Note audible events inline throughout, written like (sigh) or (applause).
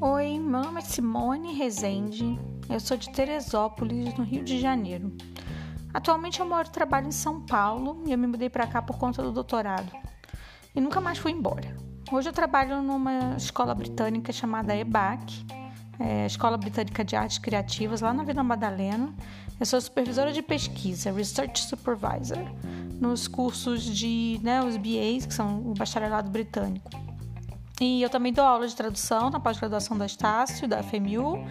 Oi, meu nome é Simone Rezende, eu sou de Teresópolis, no Rio de Janeiro. Atualmente eu moro e trabalho em São Paulo e eu me mudei para cá por conta do doutorado e nunca mais fui embora. Hoje eu trabalho numa escola britânica chamada EBAC, é, Escola Britânica de Artes Criativas, lá na Vila Madalena. Eu sou supervisora de pesquisa, Research Supervisor, nos cursos de, né, os BAs, que são o bacharelado britânico. E eu também dou aula de tradução na pós-graduação da Estácio, da FMU,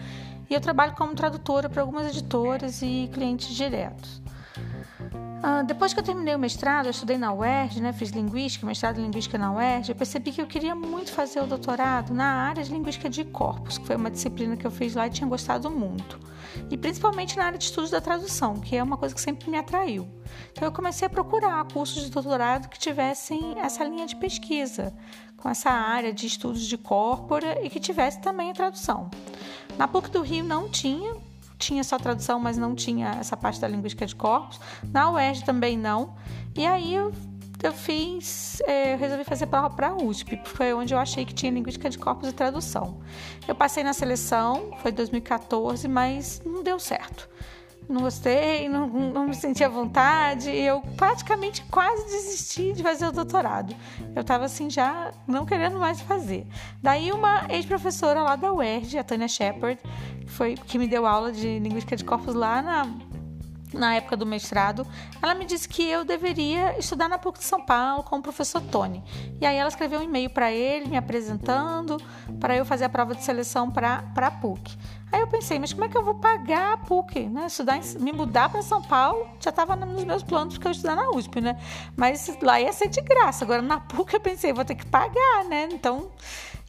e eu trabalho como tradutora para algumas editoras e clientes diretos. Uh, depois que eu terminei o mestrado, eu estudei na UERJ, né, fiz linguística, mestrado em linguística na UERJ, eu percebi que eu queria muito fazer o doutorado na área de linguística de corpos, que foi uma disciplina que eu fiz lá e tinha gostado muito. E principalmente na área de estudos da tradução, que é uma coisa que sempre me atraiu. Então eu comecei a procurar cursos de doutorado que tivessem essa linha de pesquisa, com essa área de estudos de corpora e que tivesse também a tradução. Na PUC do Rio não tinha, tinha só tradução, mas não tinha essa parte da linguística de corpos. Na UERJ também não. E aí eu, eu fiz, é, eu resolvi fazer prova para a USP, porque foi onde eu achei que tinha linguística de corpos e tradução. Eu passei na seleção, foi 2014, mas não deu certo não gostei, não, não me senti à vontade. Eu praticamente quase desisti de fazer o doutorado. Eu estava assim já não querendo mais fazer. Daí uma ex-professora lá da UERJ, a Tânia Shepard, que foi que me deu aula de linguística de corpos lá na na época do mestrado, ela me disse que eu deveria estudar na PUC de São Paulo com o professor Tony. E aí ela escreveu um e-mail para ele, me apresentando, para eu fazer a prova de seleção para a PUC. Aí eu pensei, mas como é que eu vou pagar a PUC, né? Estudar, me mudar para São Paulo já estava nos meus planos porque eu estudar na USP, né? Mas lá ia ser de graça. Agora na PUC eu pensei, vou ter que pagar, né? Então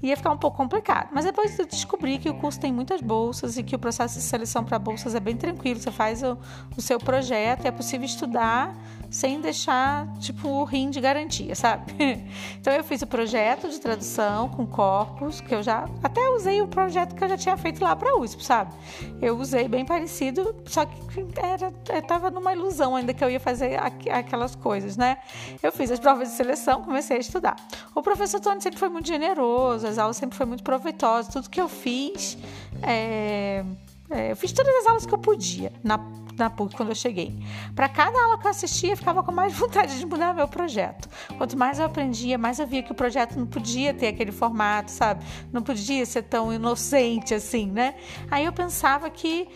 ia ficar um pouco complicado. Mas depois eu descobri que o curso tem muitas bolsas e que o processo de seleção para bolsas é bem tranquilo. Você faz o, o seu projeto, é possível estudar sem deixar, tipo, o rim de garantia, sabe? (laughs) Então eu fiz o projeto de tradução com corpos, que eu já até usei o projeto que eu já tinha feito lá para a USP, sabe? Eu usei bem parecido, só que era, eu tava numa ilusão ainda que eu ia fazer aquelas coisas, né? Eu fiz as provas de seleção, comecei a estudar. O professor Tony sempre foi muito generoso, as aulas sempre foi muito proveitosas, tudo que eu fiz, é, é, eu fiz todas as aulas que eu podia na na PUC quando eu cheguei. Para cada aula que eu assistia, eu ficava com mais (laughs) vontade de mudar meu projeto. Quanto mais eu aprendia, mais eu via que o projeto não podia ter aquele formato, sabe? Não podia ser tão inocente assim, né? Aí eu pensava que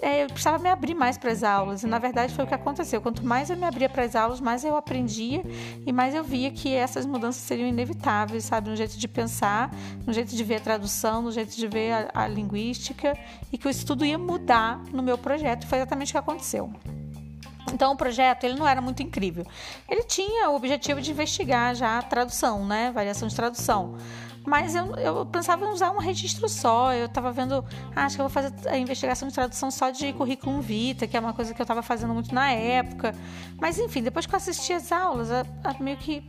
é, eu precisava me abrir mais para as aulas. E na verdade foi o que aconteceu. Quanto mais eu me abria para as aulas, mais eu aprendia e mais eu via que essas mudanças seriam inevitáveis, sabe? No jeito de pensar, no jeito de ver a tradução, no jeito de ver a, a linguística e que isso tudo ia mudar no meu projeto. Foi exatamente o que aconteceu. Então o projeto ele não era muito incrível. Ele tinha o objetivo de investigar já a tradução, né? Variação de tradução. Mas eu, eu pensava em usar um registro só. Eu estava vendo, ah, acho que eu vou fazer a investigação de tradução só de currículo vita, que é uma coisa que eu estava fazendo muito na época. Mas enfim, depois que eu assisti as aulas, meio que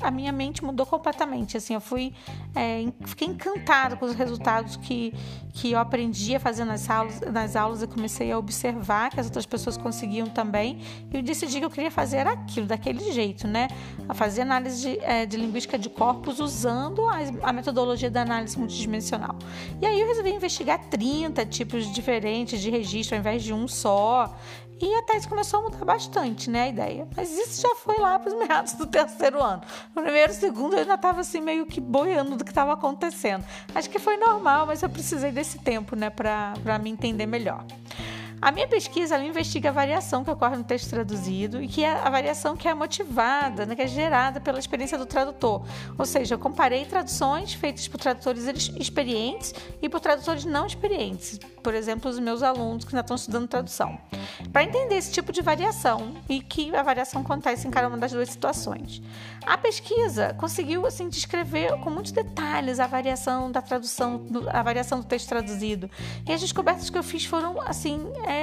a minha mente mudou completamente. Assim, eu fui, é, fiquei encantada com os resultados que, que eu aprendi a fazer nas aulas, nas aulas. Eu comecei a observar que as outras pessoas conseguiam também. E eu decidi que eu queria fazer aquilo, daquele jeito, né? A fazer análise de, é, de linguística de corpos usando a, a, metodologia da análise multidimensional. E aí eu resolvi investigar 30 tipos diferentes de registro ao invés de um só. E até isso começou a mudar bastante, né, a ideia. Mas isso já foi lá para os meados do terceiro ano. No primeiro segundo eu ainda estava assim meio que boiando do que estava acontecendo. Acho que foi normal, mas eu precisei desse tempo, né, para me entender melhor. A minha pesquisa investiga a variação que ocorre no texto traduzido e que é a variação que é motivada, né, que é gerada pela experiência do tradutor. Ou seja, eu comparei traduções feitas por tradutores experientes e por tradutores não experientes. Por exemplo, os meus alunos que ainda estão estudando tradução. Para entender esse tipo de variação e que a variação acontece em cada uma das duas situações. A pesquisa conseguiu assim descrever com muitos detalhes a variação da tradução, a variação do texto traduzido. E as descobertas que eu fiz foram assim é,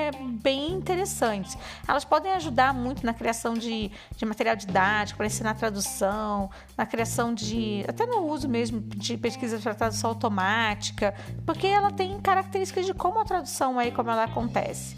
bem interessantes. Elas podem ajudar muito na criação de, de material didático para ensinar tradução, na criação de até no uso mesmo de pesquisa para tradução automática, porque ela tem características de como a tradução é e como ela acontece.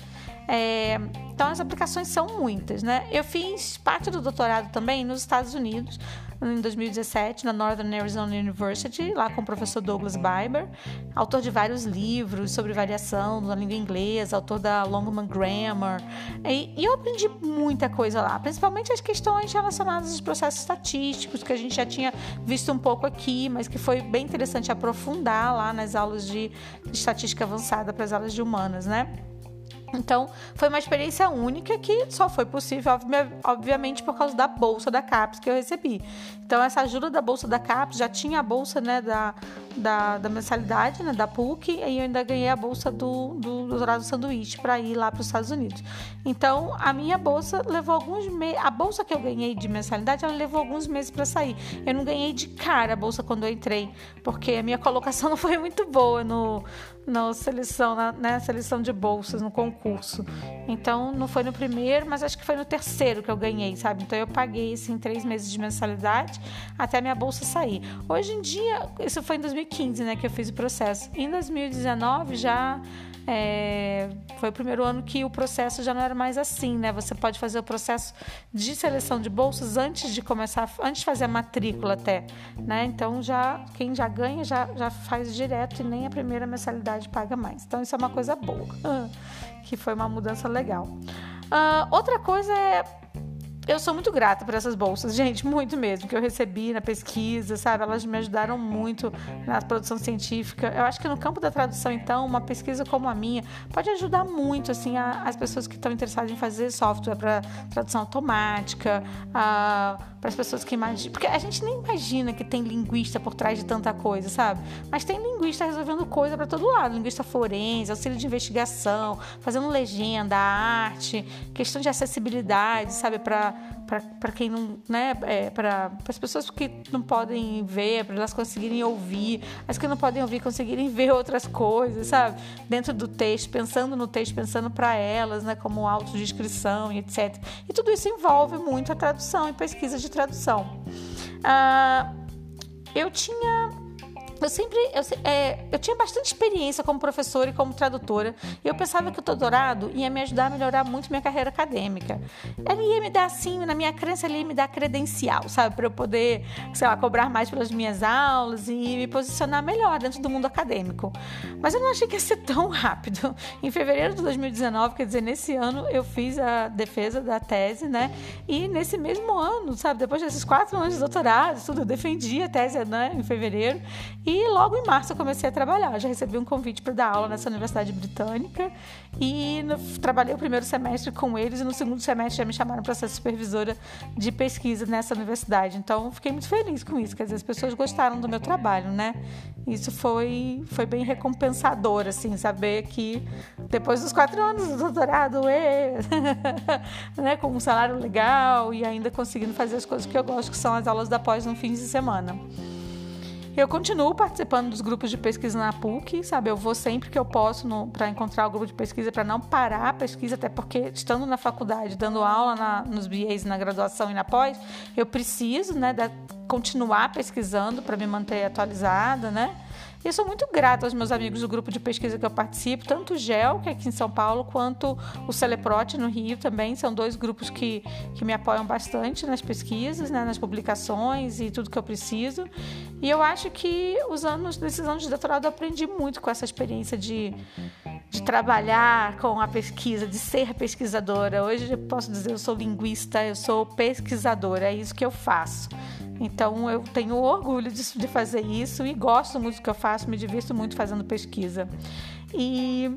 É, então as aplicações são muitas, né? Eu fiz parte do doutorado também nos Estados Unidos em 2017 na Northern Arizona University, lá com o professor Douglas Biber, autor de vários livros sobre variação na língua inglesa, autor da Longman Grammar. E, e eu aprendi muita coisa lá, principalmente as questões relacionadas aos processos estatísticos que a gente já tinha visto um pouco aqui, mas que foi bem interessante aprofundar lá nas aulas de estatística avançada para as aulas de humanas, né? Então, foi uma experiência única que só foi possível, obviamente, por causa da bolsa da CAPES que eu recebi. Então, essa ajuda da bolsa da CAPES já tinha a bolsa né, da, da, da mensalidade, né, da PUC, e eu ainda ganhei a bolsa do, do doutorado sanduíche para ir lá para os Estados Unidos. Então, a minha bolsa levou alguns meses. A bolsa que eu ganhei de mensalidade, ela levou alguns meses para sair. Eu não ganhei de cara a bolsa quando eu entrei, porque a minha colocação (laughs) não foi muito boa no na seleção, na, né, seleção de bolsas no concurso. Então não foi no primeiro, mas acho que foi no terceiro que eu ganhei, sabe? Então eu paguei assim três meses de mensalidade até minha bolsa sair. Hoje em dia, isso foi em 2015, né, que eu fiz o processo. Em 2019 já é, foi o primeiro ano que o processo já não era mais assim, né? Você pode fazer o processo de seleção de bolsas antes de começar, antes de fazer a matrícula até, né? Então já quem já ganha já, já faz direto e nem a primeira mensalidade paga mais. Então isso é uma coisa boa, que foi uma mudança legal. Uh, outra coisa é eu sou muito grata por essas bolsas, gente, muito mesmo, que eu recebi na pesquisa, sabe? Elas me ajudaram muito na produção científica. Eu acho que no campo da tradução, então, uma pesquisa como a minha pode ajudar muito, assim, a, as pessoas que estão interessadas em fazer software para tradução automática, para as pessoas que imaginam. Porque a gente nem imagina que tem linguista por trás de tanta coisa, sabe? Mas tem linguista resolvendo coisa para todo lado: linguista forense, auxílio de investigação, fazendo legenda, arte, questão de acessibilidade, sabe? Para para quem não, né, é, para as pessoas que não podem ver, para elas conseguirem ouvir, as que não podem ouvir conseguirem (laughs) ver outras coisas, sabe? Dentro do texto, pensando no texto, pensando para elas, né, como autodescrição e etc. E tudo isso envolve muito a tradução e pesquisa de tradução. Ah, eu tinha eu sempre eu, é, eu tinha bastante experiência como professora e como tradutora e eu pensava que o doutorado ia me ajudar a melhorar muito minha carreira acadêmica. Ele ia me dar assim na minha crença ele ia me dar credencial sabe? Para eu poder sei lá cobrar mais pelas minhas aulas e me posicionar melhor dentro do mundo acadêmico. Mas eu não achei que ia ser tão rápido. Em fevereiro de 2019 quer dizer nesse ano eu fiz a defesa da tese né? E nesse mesmo ano sabe depois desses quatro anos de doutorado tudo eu defendi a tese né em fevereiro. E e logo em março eu comecei a trabalhar. já recebi um convite para dar aula nessa universidade britânica e no, trabalhei o primeiro semestre com eles e no segundo semestre já me chamaram para ser supervisora de pesquisa nessa universidade. Então fiquei muito feliz com isso, quer dizer, as pessoas gostaram do meu trabalho, né? Isso foi, foi bem recompensador, assim, saber que depois dos quatro anos do doutorado, ê, (laughs) né, com um salário legal e ainda conseguindo fazer as coisas que eu gosto, que são as aulas da pós no fim de semana. Eu continuo participando dos grupos de pesquisa na PUC, sabe? Eu vou sempre que eu posso para encontrar o grupo de pesquisa, para não parar a pesquisa, até porque estando na faculdade, dando aula na, nos BAs, na graduação e na pós, eu preciso, né, da, continuar pesquisando para me manter atualizada, né? E eu sou muito grata aos meus amigos do grupo de pesquisa que eu participo, tanto o GEL, que é aqui em São Paulo, quanto o Celeprote no Rio também. São dois grupos que, que me apoiam bastante nas pesquisas, né, nas publicações e tudo que eu preciso. E eu acho que os anos, nesses anos de doutorado, eu aprendi muito com essa experiência de, de trabalhar com a pesquisa, de ser pesquisadora. Hoje eu posso dizer, eu sou linguista, eu sou pesquisadora, é isso que eu faço. Então eu tenho orgulho de, de fazer isso e gosto muito do que eu faço, me divirto muito fazendo pesquisa. E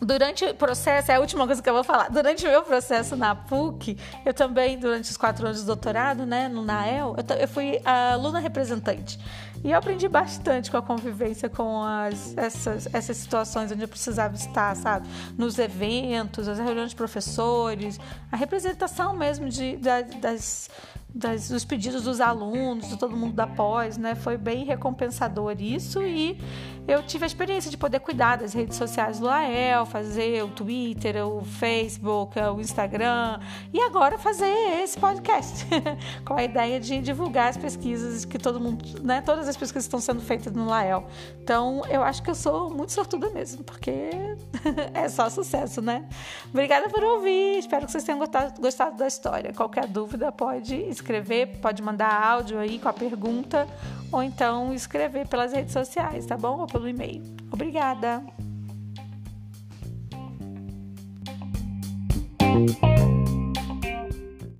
durante o processo, é a última coisa que eu vou falar. Durante o meu processo na PUC, eu também, durante os quatro anos de doutorado, né, no NAEL, eu, eu fui aluna representante. E eu aprendi bastante com a convivência com as, essas, essas situações onde eu precisava estar, sabe? Nos eventos, as reuniões de professores, a representação mesmo de, das das, dos pedidos dos alunos, de todo mundo da pós, né? Foi bem recompensador isso e eu tive a experiência de poder cuidar das redes sociais do Lael, fazer o Twitter, o Facebook, o Instagram e agora fazer esse podcast (laughs) com a ideia de divulgar as pesquisas que todo mundo, né? Todas as pesquisas estão sendo feitas no Lael. Então eu acho que eu sou muito sortuda mesmo, porque (laughs) é só sucesso, né? Obrigada por ouvir, espero que vocês tenham gostado, gostado da história. Qualquer dúvida pode escrever, pode mandar áudio aí com a pergunta ou então escrever pelas redes sociais, tá bom? Ou pelo e-mail. Obrigada!